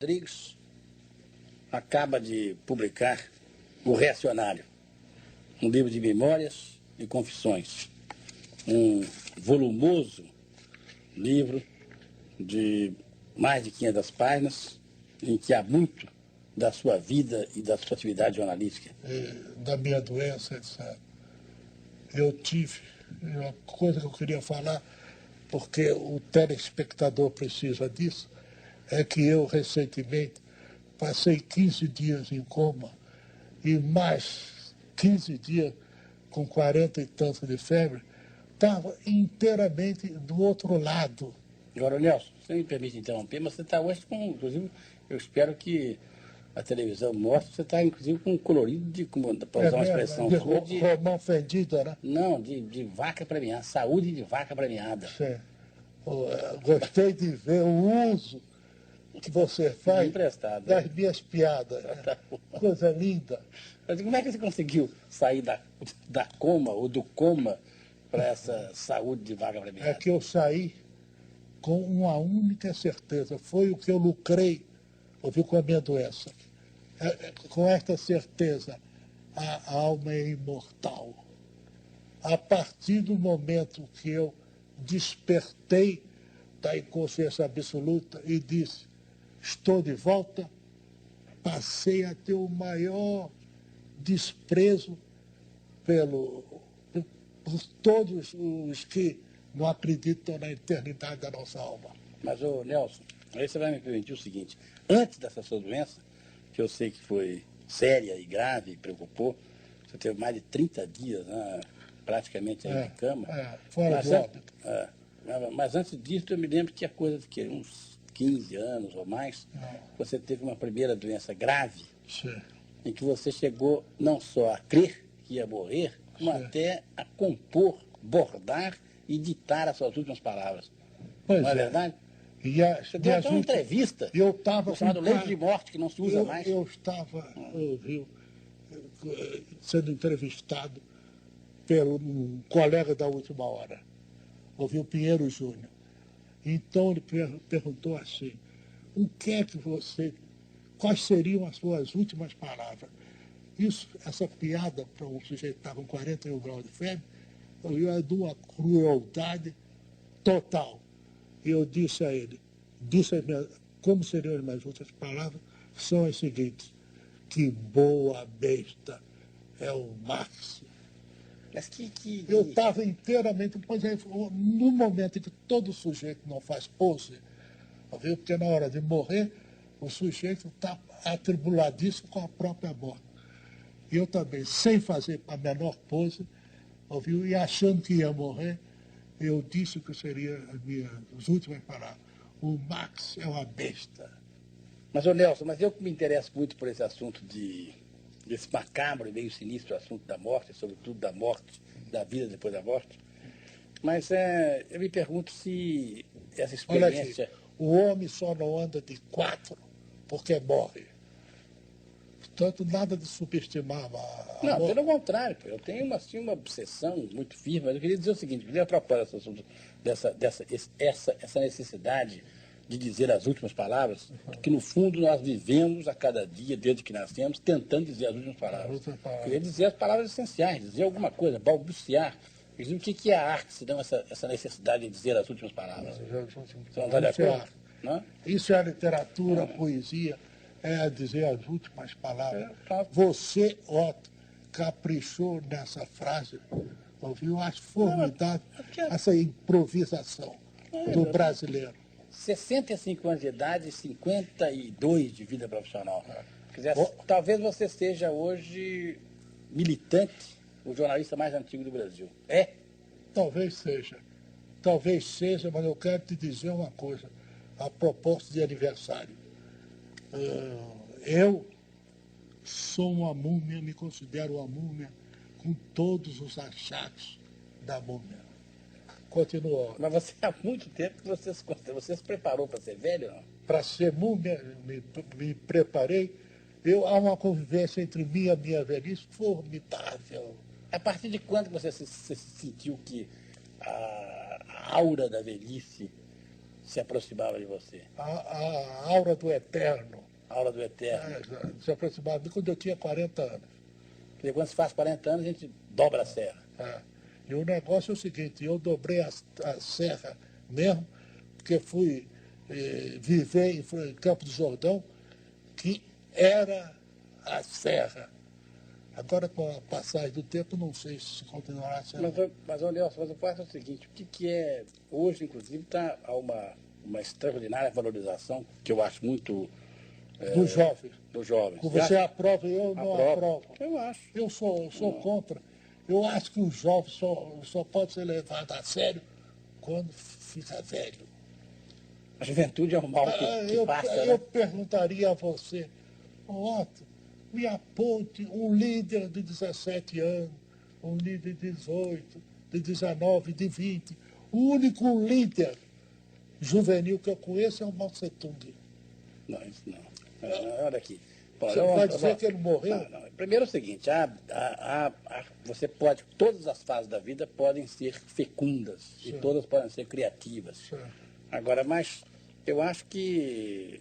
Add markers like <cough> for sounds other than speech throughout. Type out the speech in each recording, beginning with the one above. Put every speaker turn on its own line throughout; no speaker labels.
Rodrigues acaba de publicar O Reacionário, um livro de memórias e confissões. Um volumoso livro de mais de 500 páginas, em que há muito da sua vida e da sua atividade jornalística.
Da minha doença, etc. Eu tive uma coisa que eu queria falar, porque o telespectador precisa disso, é que eu recentemente passei 15 dias em coma e mais 15 dias com 40 e tanto de febre, estava inteiramente do outro lado.
Agora, Nelson, você me permite interromper, mas você está hoje com, inclusive, eu espero que a televisão mostre, você está, inclusive, com um colorido de, para usar é uma expressão
de, sua, de... Romão fendido, né?
Não, de, de vaca premiada, saúde de vaca premiada.
Sim. Gostei de ver o uso que você faz
Emprestado,
das minhas piadas. Tá Coisa linda.
Mas como é que você conseguiu sair da, da coma ou do coma para essa saúde de vaga premiada?
É que eu saí com uma única certeza. Foi o que eu lucrei, ouviu, com a minha doença. É, é, com esta certeza, a alma é imortal. A partir do momento que eu despertei da inconsciência absoluta e disse, estou de volta, passei a ter o maior desprezo pelo, por todos os que não acreditam na eternidade da nossa alma.
Mas, ô Nelson, aí você vai me permitir o seguinte, antes dessa sua doença, que eu sei que foi séria e grave e preocupou, você teve mais de 30 dias né, praticamente aí é, de cama.
É, fora mas, do óbito.
É, mas antes disso, eu me lembro que a coisa de que uns 15 anos ou mais, você teve uma primeira doença grave,
Sim.
em que você chegou não só a crer que ia morrer, como Sim. até a compor, bordar e ditar as suas últimas palavras.
Pois
não é,
é.
verdade?
E a,
você deu até uma entrevista
eu tava
chamado leito de morte, que não se usa
eu,
mais.
Eu estava, ouviu, sendo entrevistado pelo um colega da última hora, ouviu Pinheiro Júnior. Então ele per perguntou assim, o que é que você, quais seriam as suas últimas palavras? Isso, essa piada para um sujeito que estava com 41 graus de febre, eu é de uma crueldade total. E eu disse a ele, disse a como seriam as minhas últimas palavras, são as seguintes, que boa besta é o Max.
Mas que, que...
Eu estava inteiramente, pois é, no momento em que todo sujeito não faz pose, viu? porque na hora de morrer, o sujeito está atribuladíssimo com a própria morte. E eu também, sem fazer a menor pose, ouviu? e achando que ia morrer, eu disse que seria as minhas as últimas palavras. O Max é uma besta.
Mas, ô Nelson, mas eu que me interesso muito por esse assunto de desse macabro e meio sinistro assunto da morte, sobretudo da morte, da vida depois da morte. Mas é, eu me pergunto se essa experiência...
Aqui, o homem só não anda de quatro porque morre. Portanto, nada de subestimar a,
Não, morte. pelo contrário. Eu tenho uma, assim, uma obsessão muito firme, mas eu queria dizer o seguinte, queria propósito dessa, dessa, essa, essa necessidade de dizer as últimas palavras, que no fundo nós vivemos a cada dia, desde que nascemos, tentando dizer as últimas palavras. Queria dizer as palavras essenciais, dizer alguma coisa, balbuciar. O que é a arte, se não essa, essa necessidade de dizer as últimas palavras? Você não está de acordo? Não?
Isso é a literatura, a poesia, é dizer as últimas palavras. É, tá. Você, Otto, caprichou nessa frase, ouviu? Acho formidável essa improvisação do brasileiro.
65 anos de idade e 52 de vida profissional. Dizer, oh. talvez você seja hoje militante, o jornalista mais antigo do Brasil. É?
Talvez seja. Talvez seja, mas eu quero te dizer uma coisa, a propósito de aniversário. Uh, eu sou uma múmia, me considero uma múmia com todos os achados da múmia. Continua.
Mas você há muito tempo que você se, você se preparou para ser velho, não?
Para ser múmia, me, me preparei. Eu, há uma convivência entre mim e a minha velhice formidável.
A partir de quando você se, se sentiu que a, aura da velhice se aproximava de você?
A, a aura do eterno
A aula do Eterno.
eh, se aproximava de quando eu tinha 40 anos.
Porque quando se faz 40 anos, a gente dobra a serra.
É. E o negócio é o seguinte, eu dobrei a, a serra mesmo, porque fui eh, viver em, em Campo do Jordão, que era a serra. Agora, com a passagem do tempo, não sei se continuará sendo.
Mas, mas Nelson, mas o fato é o seguinte, o que, que é, hoje, inclusive, está há uma, uma extraordinária valorização, que eu acho muito
dos jovens.
dos jovens.
Você
acha?
aprova e eu não aprovo.
Eu acho.
Eu sou, sou contra. Eu acho que o jovem só, só pode ser levado a sério quando fica velho.
A juventude é um mal que,
Ah,
que
eu,
passa,
eu
né?
perguntaria a você, "Ô, Otto, me aponte um líder de 17 anos, um líder de 18, de 19, de 20. O único líder juvenil que eu conheço é o Mao Tse Tung.
Não, isso não. Não, não, Olha aqui. Bom,
Você
eu-
vai dizer
eu-
que ele morreu?
Não, não. Primeiro é o seguinte, a, a- a- você pode, todas as fases da vida podem ser fecundas e
Sim.
todas podem ser criativas.
Sim.
Agora, mas eu acho que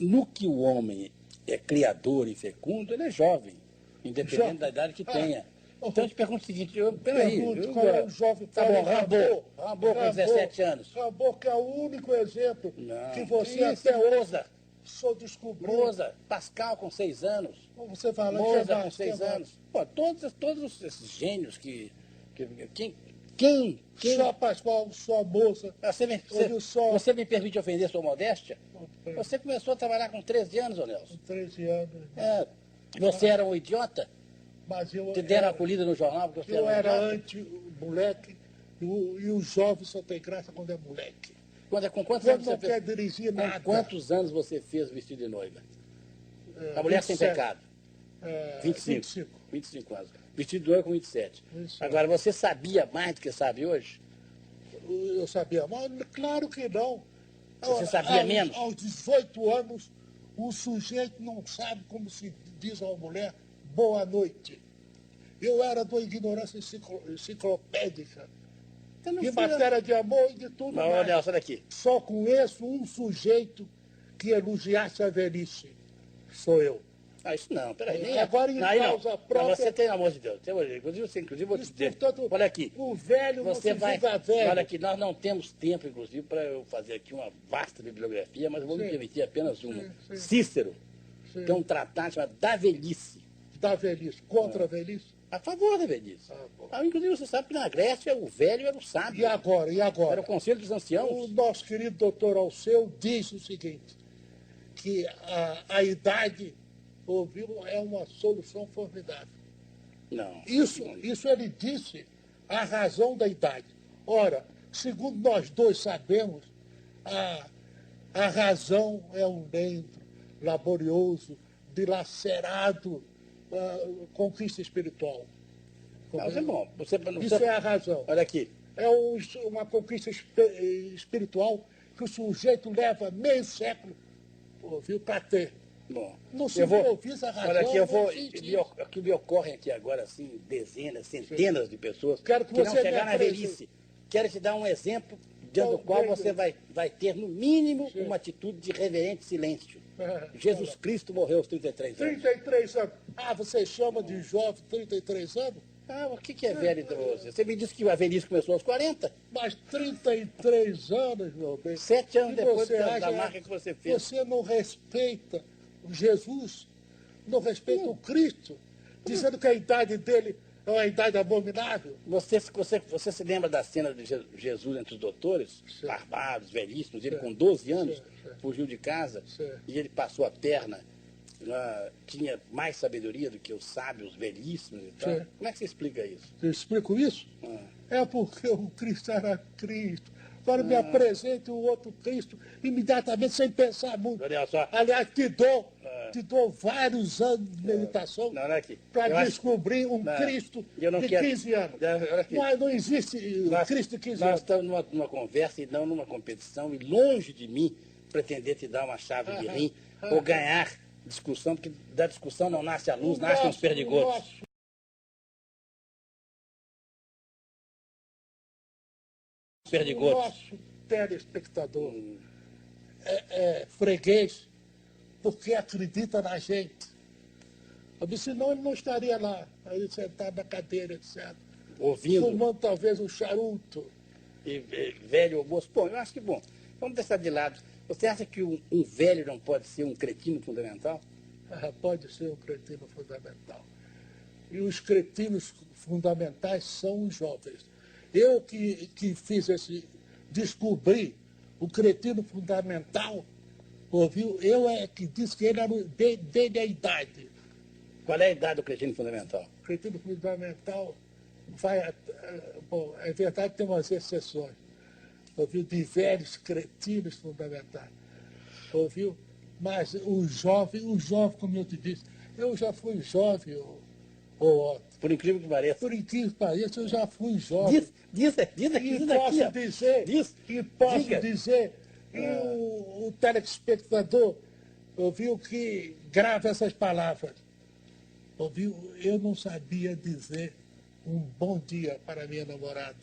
no que o homem é criador e fecundo, ele é jovem, independente da idade que
Ah,
tenha. Então eu te pergunto o seguinte, eu, peraí,
Pergunto qual é o jovem
tá bom,
Paulo
Rambo, Rambo com 17 anos.
Rambo, que é o único exemplo
Não,
que você
que
até hoje Só descobriu.
Moza, Pascal com 6 anos.
Você fala
Moza com seis anos. Pô, todos, todos esses gênios que. que quem, quem, quem
Só Pascoal, só moça.
você, me, você,
só.
você me permite ofender sua modéstia? Você começou a trabalhar com 13 anos, ô Nelson.
Com 13 anos.
É, você era um idiota?
Mas eu
Te deram
era,
acolhida no jornal porque você
eu
era um
era anti-moleque. E e o jovem só tem graça quando é moleque.
Quando, com quantos anos você fez?
dirigir
Com
nada.
quantos anos você fez vestido de noiva?
É,
A mulher sem
27,
pecado.
é,
25.
25.
25 anos. Vestido de noiva com 27.
Isso.
Agora, você sabia mais do que sabe hoje?
Eu sabia, mas claro que não.
Você sabia
aos,
menos?
Aos 18 anos, o sujeito não sabe como se diz a uma mulher boa noite. Eu era de uma ignorância enciclo- enciclopédica.
Você não
De matéria de amor e de tudo
ô,
mais.
Nelson, olha aqui.
Só conheço um sujeito que elogiasse a velhice. Sou eu.
Ah, isso não, peraí.
É,
Nem
agora, em
aí não.
causa
Não,
própria-
você tem, amor de Deus. Tem, inclusive, você, inclusive, vou te dizer.
portanto,
olha aqui.
O velho
Você
não se
vai.
velho.
Olha aqui, nós não temos tempo, inclusive, para eu fazer aqui uma vasta bibliografia, mas eu vou me
Sim.
permitir apenas uma.
Sim, sim.
Cícero
Sim.
tem um tratado chamado Da Velhice.
Da velhice. Contra a velhice.
A favor da velhice.
Ah, bom.
Ah, inclusive, você sabe que na Grécia o velho era o sábio.
E agora? E
Era
agora?
o conselho dos
O
anciãos.
nosso querido doutor Alceu diz o seguinte, que a, a idade, ouviu, é uma solução formidável.
Não.
Isso, isso ele disse a razão da idade. Ora, segundo nós dois sabemos, a, a razão é um lento, laborioso, dilacerado, ah, conquista espiritual.
Não, isso é bom. Você,
Isso
você-
é a razão.
Olha aqui.
É um- uma conquista espiritual que o sujeito leva meio século ouviu, para ter.
Bom,
Não se
eu vou,
razão,
olha aqui, eu
não
vou, o que me ocorrem aqui agora, assim, dezenas, centenas de pessoas
Quero que
não
você me
chegaram na velhice. Quero te dar um exemplo diante do qual você vai, vai ter, no mínimo,
Sim.
uma atitude de reverente silêncio.
É,
Jesus Cristo morreu aos 33 anos.
33 anos. Ah, você chama de jovem 33 anos?
Ah, o que, que é velho então você? Você me disse que a velhice começou aos 40?
Mas 33 anos, meu bem.
Sete anos depois da, da marca que você fez.
Você não respeita Jesus, não respeita o Cristo, dizendo que a idade dele é uma idade abominável.
Você, você, você se lembra da cena de Je- Jesus entre os doutores,
Sim.
barbados, velhíssimos, ele
Sim.
com 12 anos
Sim,
fugiu de casa e ele passou a perna, ah, tinha mais sabedoria do que os sábios velhíssimos e tal. Como é que você explica isso?
Eu explico isso?
Ah.
É porque o Cristo era Cristo. Agora me apresente o outro Cristo imediatamente, sem pensar muito.
Olha só.
Aliás, dou,
Ah.
Te dou vários anos de meditação.
Eu
para descobrir um
Não,
Cristo de
quero-
15 anos.
Não.
Não, não existe
Nós-
Cristo de 15
Nós
anos.
estamos numa, numa conversa e não numa competição, e longe de mim pretender te dar uma chave de rim
aham.
ou ganhar discussão, porque da discussão não nasce a luz, nascem os
nosso-
perdigotos. Perdigotos.
O nosso, telespectador é, é freguês porque acredita na gente. Eu senão ele não estaria lá, aí sentado na cadeira, etc.
Ouvindo.
Fumando talvez um charuto.
E, velho ou moço. Bom, eu acho que, bom, vamos deixar de lado. Você acha que um, um velho não pode ser um cretino fundamental?
Ah, pode ser um cretino fundamental. E os cretinos fundamentais são os jovens. Eu que, que fiz esse. descobri o cretino fundamental, ouviu? Eu é que disse que ele era desde a idade.
Qual é a idade do cretino fundamental?
O cretino fundamental vai. Bom, é verdade que tem umas exceções. Ouviu? De velhos cretinos fundamentais. Ouviu? Mas o jovem, o jovem, como eu te disse, eu já fui jovem, ô,
por incrível que pareça.
Por incrível que pareça, eu já fui jovem.
Diz, diz, diz aqui,
e
diz
posso
aqui,
dizer,
diz,
e posso
diga.
dizer, e o, o telespectador ouviu que grava essas palavras. Ouviu? Eu não sabia dizer um bom dia para minha namorada.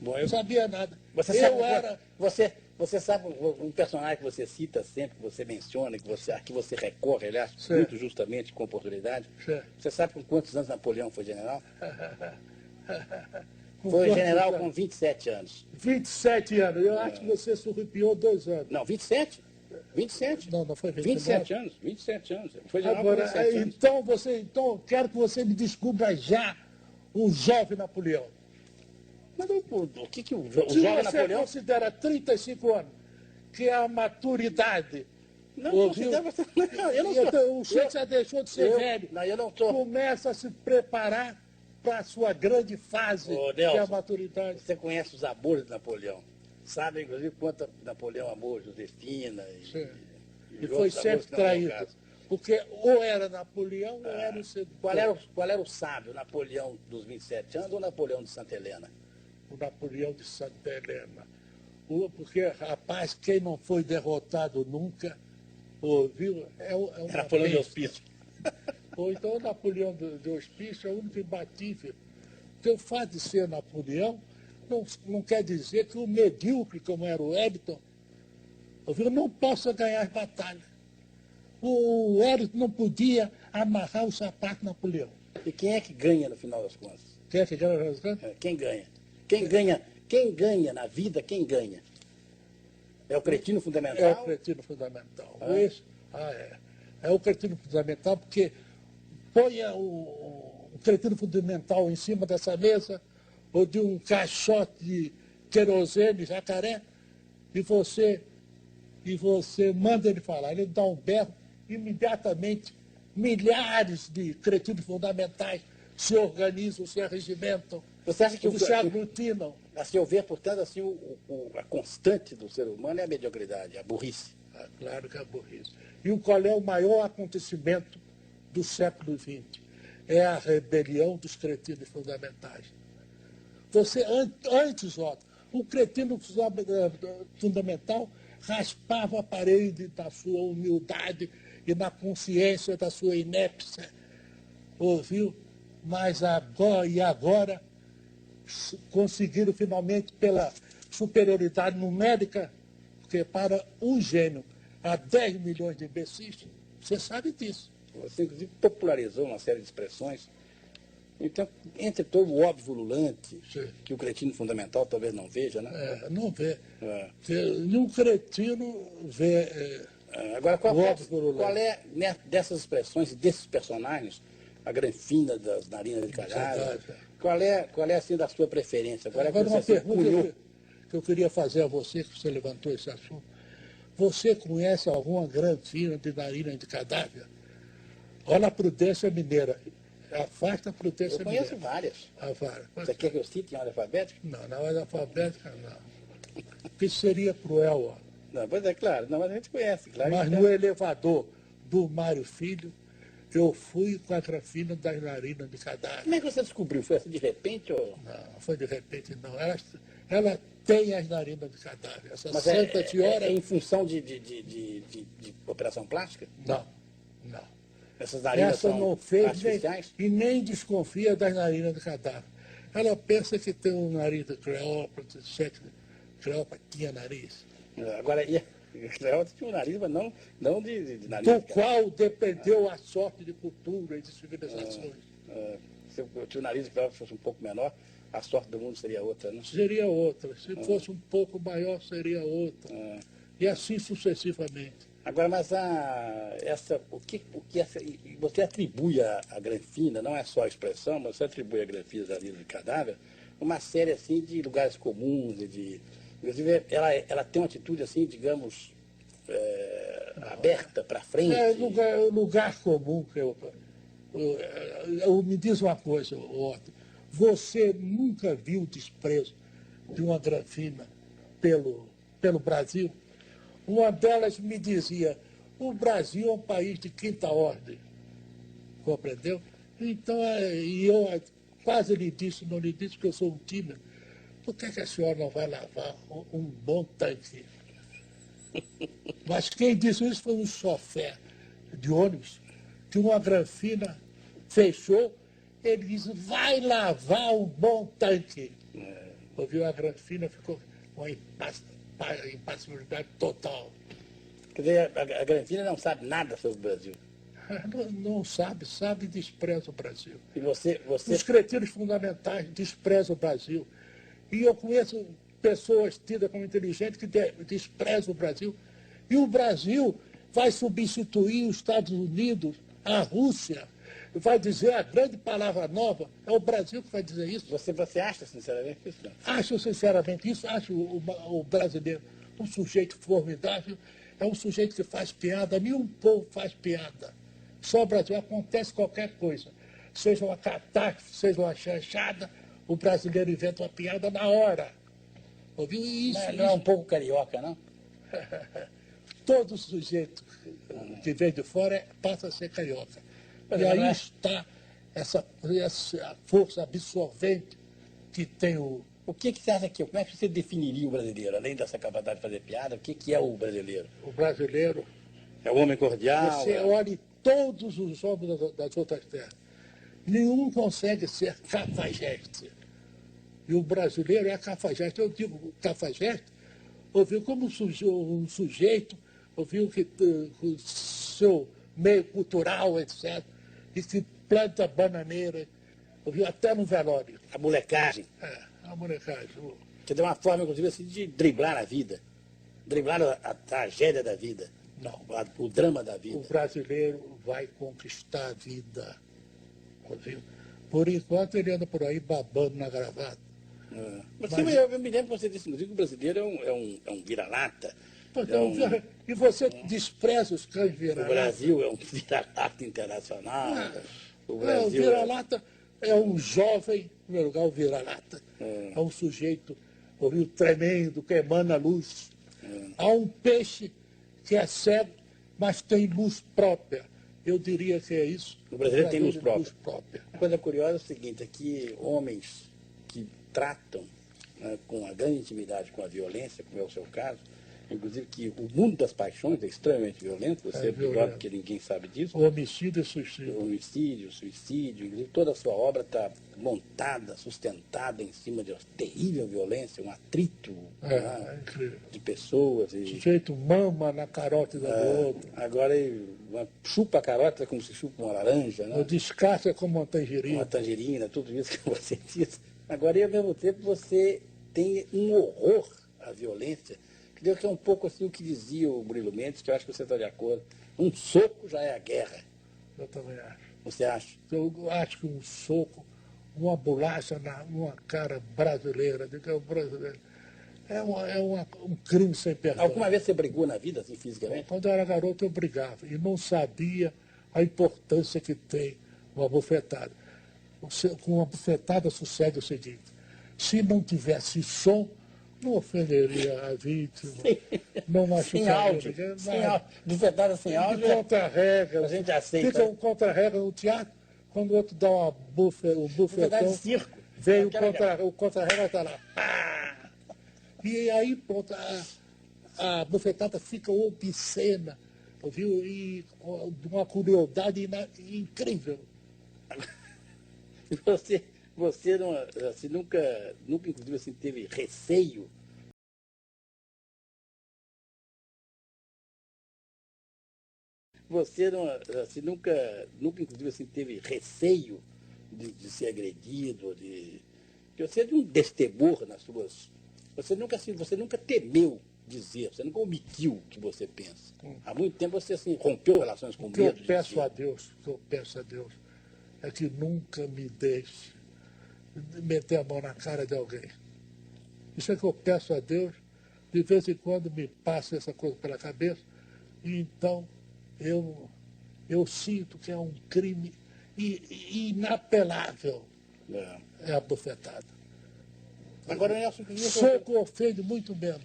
Bom,
eu, não sabia nada.
você
eu
sabe,
era.
você, você sabe um personagem que você cita sempre, que você menciona, que você, a que você recorre, aliás,
Sim.
muito justamente, com oportunidade.
Sim.
Você sabe com quantos anos Napoleão foi general? <laughs>
com
Foi general
anos?
com 27 anos.
27 anos. Eu acho que você surrupiou dois anos.
Não, 27? 27.
Não, não foi 29.
27 anos, 27 anos. Foi general com
Agora,
27 anos.
então você, então quero que você me descubra já um jovem Napoleão.
Mas o, o, o que, que o, o jovem
você
Napoleão...
considera 35 anos, que é a maturidade,
Não,
ouviu?
você- não, eu não
então,
sou...
o Chico já deixou de ser
eu,
velho,
Não, eu não estou...
começa a se preparar para a sua grande fase,
Ô,
que é a
Nelson.
maturidade.
Você conhece os amores de Napoleão. Sabe, inclusive, quanto Napoleão amou Josefina e, e
E foi sempre traído. Porque ou era Napoleão ou era o sedutor.
Qual era, o, qual era o sábio, Napoleão dos 27 anos ou Napoleão de Santa Helena?
o Napoleão de Santa Helena. O- Porque, rapaz, quem não foi derrotado nunca, ouviu? É, o- é uma
Napoleão de. Hospício. <laughs>
Ou então o Napoleão de, Hospício é o único imbatível. Porque o fato de ser Napoleão não, não quer dizer que o medíocre, como era o Wellington, ouviu, não possa ganhar as batalhas. O Wellington não podia amarrar o sapato de Napoleão.
E quem é que ganha no final das contas?
Quer que ganhe razão?
É, Quem ganha? Quem ganha? Quem ganha na vida? Quem ganha? É o cretino fundamental?
É o cretino fundamental.
Ah.
Esse- ah, é. É o cretino fundamental porque ponha o, o cretino fundamental em cima dessa mesa ou de um caixote de querosene, jacaré, e você, e você manda ele falar. Ele dá um berro, imediatamente milhares de cretinos fundamentais se organizam, se arregimentam,
Você acha que o,
se aglutinam.
a seu ver, portanto, assim, o, o- a constante do ser humano é a mediocridade, a burrice.
Ah, claro que é burrice. E qual é o maior acontecimento do século XX? É a rebelião dos cretinos fundamentais. Você, an- antes, ó, o cretino funda- fundamental raspava a parede da sua humildade e na consciência da sua inépcia. Ouviu? Mas agora, e agora, conseguiram finalmente, pela superioridade numérica, porque para um gênio há 10 milhões de imbecis, você sabe disso.
Você, inclusive, popularizou uma série de expressões. Então, entre todo o óbvio ululante,
Sim.
que o cretino fundamental talvez não veja, né?
É, não vê.
É.
Nenhum cretino vê. é,
É, Agora, qual, qual,
óbvio
qual é, né, dessas expressões desses personagens, a granfina das narinas de calhada,
Verdade.
qual é, qual é, assim, da sua preferência? Qual é
Agora, uma pergunta que, que eu queria fazer a você, que você levantou esse assunto. Você conhece alguma granfina de narina de cadáver? Olha a prudência mineira. Afasta a prudência
Eu conheço
mineira.
várias.
Ah, vara.
Você quer que eu cite em ordem alfabética?
Não, na ordem alfabética, não. Porque seria cruel, ó.
Não, pois é, claro. Não, mas a gente conhece, claro.
Mas
que
no elevador do Mário Filho, eu fui com a grafina das narinas de cadáver.
Como é que você descobriu? Foi assim de repente ou...
Não, foi de repente, não. Ela, ela tem as narinas de cadáver. Essa
Mas é,
santa
é-
senhora.
é em função de, de, de, de, de- operação plástica?
Não.
Essas narinas
Essa não fez nem, e nem desconfia das narinas de cadáver. Ela pensa que tem um nariz de Cleópatra, etc., Cleópatra tinha nariz.
Agora, e, Cleópatra tinha um nariz, mas não, não de, de, de nariz.
Do qual dependeu a sorte de cultura e de civilizações.
Ah, se o se o nariz de Cleópatra fosse um pouco menor, a sorte do mundo seria outra, né?
Seria outra. Se fosse um pouco maior, seria outra.
Ah.
E assim sucessivamente.
Agora, mas a, essa, o que, o que essa, você atribui à, à granfina, não é só a expressão, mas você atribui à granfina lida de cadáver, uma série assim de lugares comuns e de. Inclusive, ela, ela tem uma atitude assim, digamos, é, aberta para frente.
É lugar, lugar comum que eu, eu, eu- Me diz uma coisa, Otto. Você nunca viu desprezo de uma granfina pelo, pelo Brasil? Uma delas me dizia, o Brasil é um país de quinta ordem. Compreendeu? Então, é, e eu quase lhe disse, não lhe disse que eu sou um tímido. Por que, que a senhora não vai lavar um, bom tanque? <laughs> Mas quem disse isso foi um chofer de ônibus, que uma granfina fechou, ele disse, vai lavar um bom tanque. Ouviu? A granfina ficou uma pa- impassibilidade total.
Quer dizer, a, a granfina não sabe nada sobre o Brasil.
Não, não sabe, sabe e despreza o Brasil.
E você, você
Os cretinos fundamentais desprezam o Brasil. E eu conheço pessoas tidas como inteligentes que de- desprezam o Brasil. E o Brasil vai substituir os Estados Unidos, a Rússia, vai dizer a grande palavra nova. É o Brasil que vai dizer isso.
Você, você acha, sinceramente, isso? Não?
Acho sinceramente isso, acho o, o- brasileiro um sujeito formidável, é um sujeito que faz piada, nenhum povo faz piada. Só o Brasil acontece qualquer coisa. Seja uma catástrofe, seja uma chanchada, o brasileiro inventa uma piada na hora. Ouviu? E isso,
Não, não é um pouco carioca, não? <laughs>
todo sujeito que vem de fora é- passa a ser carioca. E aí está essa, essa força absorvente que tem o,
O que, que você acha que, como é que você definiria o brasileiro? Além dessa capacidade de fazer piada, o que, que é o brasileiro?
o brasileiro.
É o homem cordial?
Você
é-
olhe todos os homens das, das outras terras. Nenhum consegue ser cafajeste. E o brasileiro é cafajeste. Eu digo cafajeste, ouviu como um um sujeito, ouviu que eh, o seu meio cultural, etc., e se planta bananeira, ouviu até no velório.
A molecagem.
É, a molecagem. o-
Você tem uma forma, inclusive, assim, de driblar a vida. Driblar a, a tragédia da vida.
Não.
A- o drama da
o
vida.
brasileiro vai conquistar a vida. Ouviu? Por enquanto ele anda por aí babando na gravata.
É. Mas,
Mas-
eu, eu me lembro que você disse, inclusive, que o brasileiro é um, é um, é um vira-lata. É um-
E você despreza os cães
o
vira-lata.
Brasil é um <laughs> vira-lata internacional. O
Não, o
Brasil é-
vira-lata é um jovem, em primeiro lugar, o vira-lata.
É.
É um sujeito, ouviu, tremendo, que emana luz.
É.
Há um peixe que é cego, mas tem luz própria. Eu diria que é isso.
O brasileiro tem luz própria.
própria.
Uma coisa curiosa é o seguinte, é que homens que tratam né, com a grande intimidade com a violência, como é o seu caso, inclusive que o mundo das paixões é extremamente violento, você
É
é, pior
violento.
porque ninguém sabe disso,
O homicídio e suicídio.
homicídio, suicídio, inclusive toda a sua obra está montada, sustentada em cima de uma terrível violência, um atrito
É,
né,
é
de pessoas.
O
E,
sujeito mama na carótida do outro.
agora uma- chupa a carota como se chupa uma laranja, né?
O descarte é como uma
uma
tangerina.
tangerina, tudo isso que <laughs> você diz. Agora, e ao mesmo tempo, você tem um horror à violência, deu que é um pouco assim o que dizia o Murilo Mendes, que eu acho que você está de acordo. Um soco já é a guerra,
Eu também acho.
você acha?
Eu acho que um soco, uma bolacha na uma cara brasileira, que é o brasileiro, é, uma- é uma- um crime sem perdão.
Alguma vez você brigou na vida, assim, fisicamente?
Quando eu era garoto, eu brigava e não sabia a importância que tem uma bufetada. Você- Com uma bufetada sucede o seguinte: se não tivesse som, não ofenderia a vítima, não
Sem
machucaria
áudio,
ninguém,
sem áudio. Bufetada sem áudio,
De
é-
contra-regra.
a gente aceita.
Fica um contra-regra no teatro, quando o outro dá uma bufe, um
bufetada
bufetão,
de circo.
vem o
Aquela-
contra- o contra-regra está lá. E aí, pronto, a, a bufetada fica obscena, viu? E de uma crueldade incrível. <laughs>
Você, você não, assim, nunca, nunca, inclusive, assim, teve receio você não, assim, nunca, nunca, inclusive, assim, teve receio de, de ser agredido, de, de você é de um destemor nas suas. Você nunca, assim, você nunca temeu dizer, você nunca omitiu o que você pensa. Hum. Há muito tempo você assim, rompeu relações com o medo.
Que eu peço a Deus, o que eu peço a Deus é que nunca me deixe meter a mão na cara de alguém. Isso é que eu peço a Deus. De vez em quando me passa essa coisa pela cabeça, e então eu, eu sinto que é um crime inapelável. É, é a bufetada.
Agora, Nelson,
Soco ofende muito menos.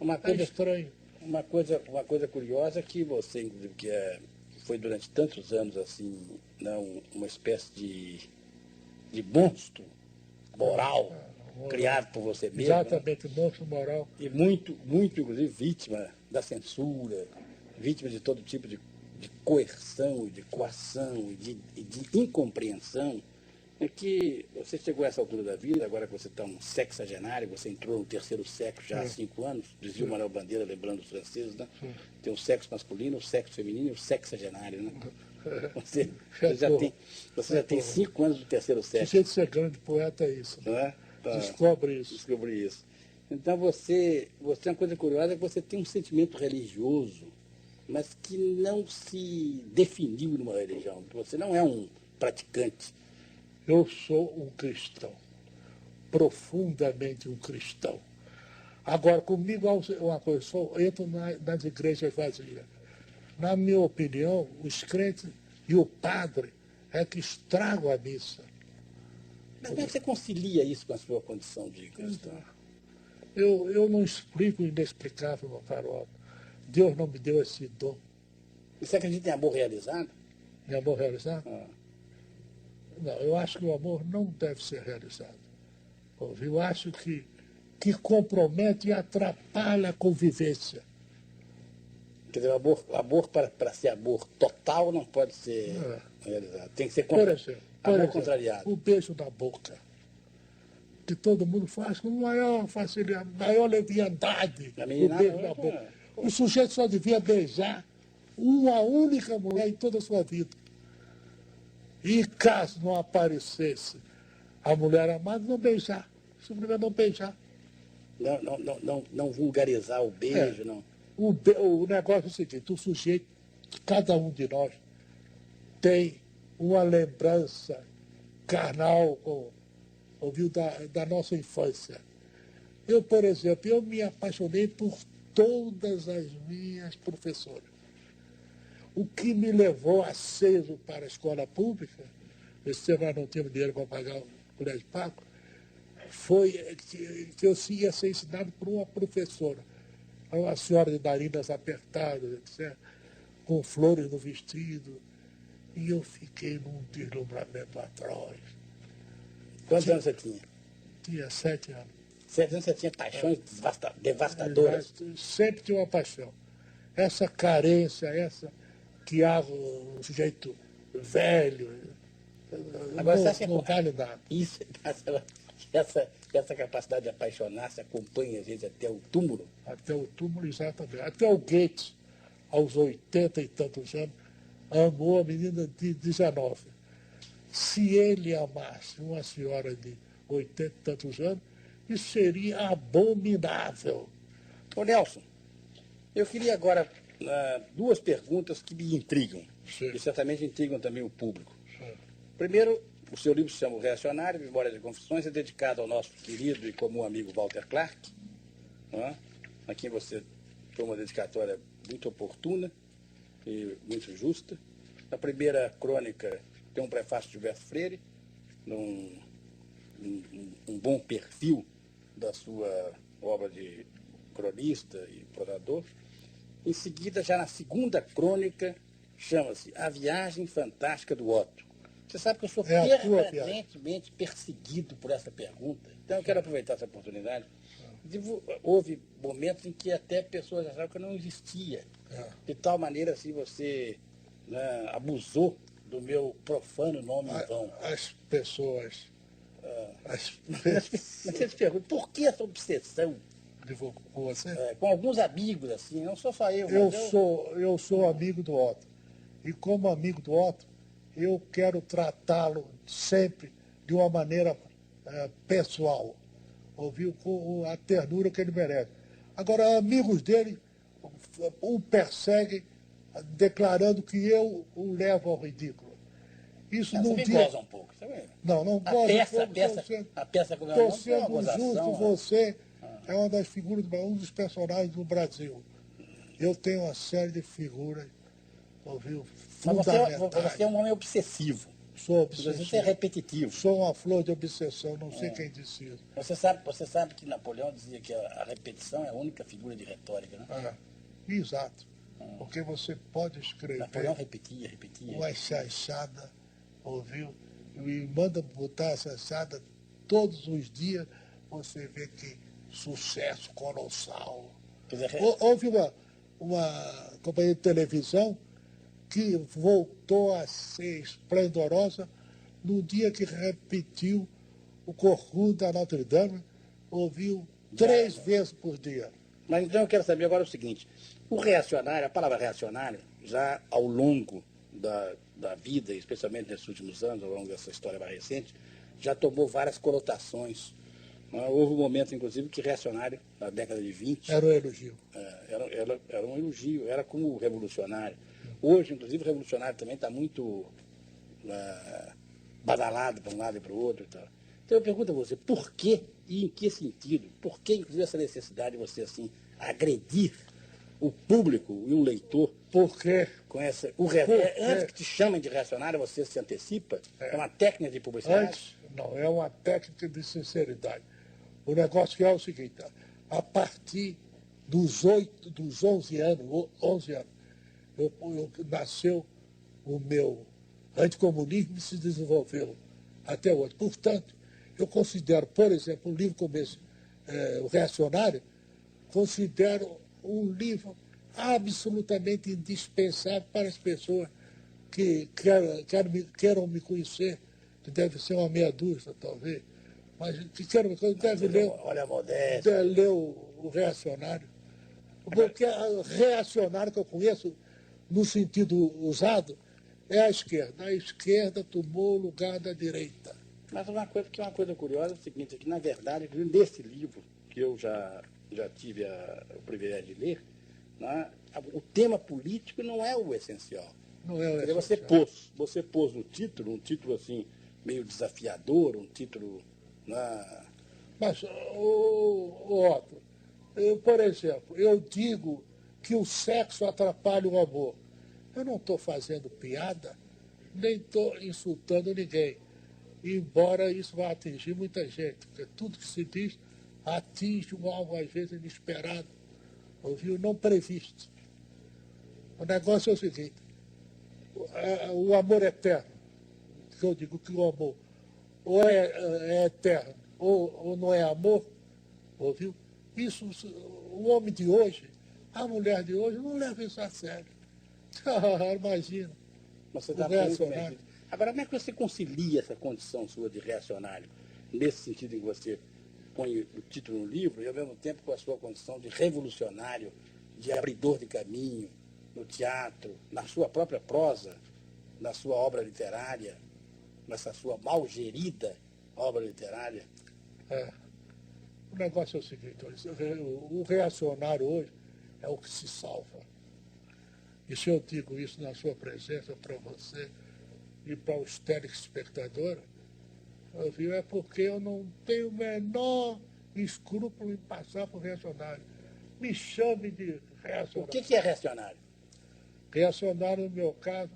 Uma é coisa é estranha. Uma coisa, uma coisa curiosa que você, inclusive, que é, foi durante tantos anos assim, não, uma espécie de, de monstro moral é, criado por você mesmo.
Né? Exatamente, né? monstro moral.
E muito, muito, inclusive, vítima da censura, vítima de todo tipo de, de coerção, de coação de, de incompreensão é que você chegou a essa altura da vida, agora que você está um sexagenário, você entrou no terceiro sexo já há cinco anos, dizia o Manuel Bandeira, lembrando os franceses, né? Tem o sexo masculino, o sexo feminino e o sexagenário, né? Você, <laughs> você já, tem, você já tem cinco anos do terceiro sexo.
De ser grande poeta é isso.
Não é?
Tá. Descobre isso.
Descobre isso. Então você, você, uma coisa curiosa é que você tem um sentimento religioso, mas que não se definiu numa religião. Você não é um praticante
eu sou um cristão, profundamente um cristão. Agora, comigo, uma coisa, eu entro nas igrejas vazias. Na minha opinião, os crentes e o padre é que estragam a missa.
Mas como é que você concilia isso com a sua condição de cristão?
Eu, eu não explico o inexplicável, meu caro Deus não me deu esse dom.
E você acredita em amor realizado?
Em amor realizado? Ah. Não, eu acho que o amor não deve ser realizado. Eu acho que, que compromete e atrapalha a convivência.
Quer dizer, o amor, amor para, para ser amor total não pode ser é. realizado. Tem que ser contra, exemplo, amor exemplo, contrariado.
O beijo na boca. Que todo mundo faz com maior facilidade, maior leviandade. O beijo na boca. O sujeito só devia beijar uma única mulher em toda a sua vida. E caso não aparecesse a mulher amada, não beijar. Simplesmente não beijar.
Não, não, não, não, não vulgarizar o beijo, é. não.
O, o negócio é o seguinte, o sujeito, cada um de nós, tem uma lembrança carnal, ouviu, da, da nossa infância. Eu, por exemplo, eu me apaixonei por todas as minhas professoras. O que me levou aceso para a escola pública, esse tempo não tinha dinheiro para pagar o colégio pago, foi que, eu ia ser ensinado por uma professora, uma senhora de narinas apertadas, etc., com flores no vestido. E eu fiquei num deslumbramento atroz.
Quantos anos você tinha?
Tinha sete anos.
Você tinha paixões devastadoras?
Sempre tinha uma paixão. Essa carência, essa que há um sujeito velho. Agora, não, você não vale nada.
Isso, essa, essa capacidade de apaixonar se acompanha a gente até o túmulo?
Até o túmulo, exatamente. Até o Gates, aos 80 e tantos anos, amou a menina de 19. Se ele amasse uma senhora de 80 e tantos anos, isso seria abominável.
Ô Nelson, eu queria agora uh, duas perguntas que me intrigam, Sim. e certamente intrigam também o público. Sim. Primeiro, o seu livro se chama O Reacionário, Memórias e Confissões, é dedicado ao nosso querido e comum amigo Walter Clark, é? a quem você foi uma dedicatória muito oportuna e muito justa. Na primeira crônica tem um prefácio de Gilberto Freire, num, um, um bom perfil da sua obra de cronista e prosador. Em seguida, já na segunda crônica, chama-se A Viagem Fantástica do Otto. Você sabe que eu sou é permanentemente perseguido por essa pergunta. Então eu quero aproveitar essa oportunidade. Houve momentos em que até pessoas achavam que eu não existia. É. De tal maneira assim você né, abusou do meu profano nome em vão.
As pessoas.
Ah. As... <laughs> Você se pergunta, por que essa obsessão
com você?
É, com alguns amigos, assim, não sou só eu.
Eu. Sou, eu sou amigo do Otto. E como amigo do Otto, eu quero tratá-lo sempre de uma maneira é, pessoal, ouviu? Com a ternura que ele merece. Agora, amigos dele o perseguem declarando que eu o levo ao ridículo.
Isso não diz. um pouco,
Não, não
a peça. A peça, sendo, a peça
Estou sendo justo, você ah. é uma das figuras, um dos personagens do Brasil. Eu tenho uma série de figuras, ouviu?
Fundamentais. Você, você é um homem obsessivo.
Sou obsessivo.
Você é repetitivo.
Sou uma flor de obsessão, não sei é. quem disse isso.
Você sabe, você sabe que Napoleão dizia que a, repetição é a única figura de retórica, né?
É. Exato. Porque você pode escrever.
Napoleão repetia, repetia.
Uma chachada, ouviu? E manda botar essa chachada todos os dias, você vê que sucesso colossal. Dizer, Houve uma, uma companhia de televisão que voltou a ser esplendorosa no dia que repetiu o Corcunda da Notre Dame, ouviu três vezes por dia.
Mas então eu quero saber agora o seguinte, o reacionário, a palavra reacionário, já ao longo da, da vida, especialmente nesses últimos anos, ao longo dessa história mais recente, já tomou várias conotações. Né? Houve um momento, inclusive, que reacionário, na década de 20...
Era um elogio.
É, era, era, era um elogio, era como revolucionário. Hoje, inclusive, o revolucionário também está muito é, badalado para um lado e para o outro. Então eu pergunto a você, por que e em que sentido? Por que, inclusive, essa necessidade de você, assim, agredir o público e o leitor,
porque
o re... antes que te chamem de reacionário, você se antecipa? É, é uma técnica de publicidade?
Antes, não, é uma técnica de sinceridade. O negócio é o seguinte, a partir dos, 8, dos 11 anos, 11 anos, eu, eu, nasceu o meu anticomunismo e se desenvolveu até hoje. Portanto, eu considero, por exemplo, um livro como esse, é, O Reacionário, considero um livro absolutamente indispensável para as pessoas que queiram, queiram, me, queiram me conhecer, que deve ser uma meia dúzia, talvez, mas que queiram me conhecer, deve ler,
olha deve
ler o, o Reacionário. Porque o reacionário que eu conheço, no sentido usado, é a esquerda. A esquerda tomou o lugar da direita.
Mas uma coisa que é uma coisa curiosa é o seguinte, é que na verdade, nesse livro, que eu já já tive a, o privilégio de ler, né, o tema político não é o essencial.
Não é o
essencial. Você pôs, você pôs no título, um título assim, meio desafiador, um título. Né...
Mas, o, Otto, eu, por exemplo, eu digo que o sexo atrapalha o amor. Eu não estou fazendo piada, nem estou insultando ninguém. Embora isso vá atingir muita gente, porque tudo que se diz atinge um algo às vezes inesperado, ouviu, não previsto. O negócio é o seguinte, o amor eterno, que eu digo que o amor ou é, é eterno ou, ou não é amor, ouviu? Isso, o homem de hoje, a mulher de hoje não leva isso a sério. <laughs> Imagina.
Mas você está Agora, como é que você concilia essa condição sua de reacionário, nesse sentido em que você põe o título no livro, e ao mesmo tempo com a sua condição de revolucionário, de abridor de caminho, no teatro, na sua própria prosa, na sua obra literária, nessa sua mal gerida obra literária?
É. O negócio é o seguinte, o reacionário hoje é o que se salva. E se eu digo isso na sua presença para você e para os telespectadores, viu? é porque eu não tenho o menor escrúpulo em passar por reacionário. Me chame de reacionário.
O que, que é reacionário?
Reacionário, no meu caso,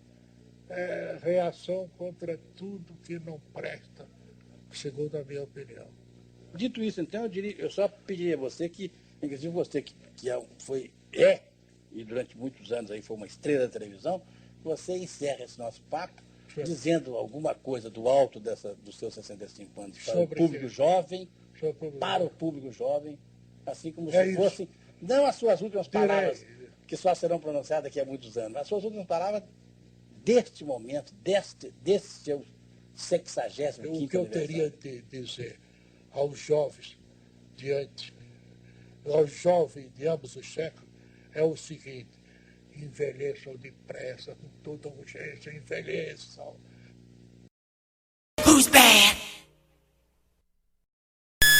é reação contra tudo que não presta, segundo a minha opinião.
Dito isso, então, eu, diria, eu só pediria a você que, inclusive você que, que é foi, é, e durante muitos anos aí foi uma estrela da televisão, você encerra esse nosso papo dizendo alguma coisa do alto dessa, dos seus 65 anos para Sobre o público jovem, para o público jovem, assim como é se fossem, não as suas últimas palavras, que só serão pronunciadas daqui a muitos anos, as suas últimas palavras deste momento, deste, desse seu 65
O que eu teria de dizer aos jovens diante, aos jovens de ambos os séculos, é o seguinte, envelheçam depressa, com toda urgência, envelheçam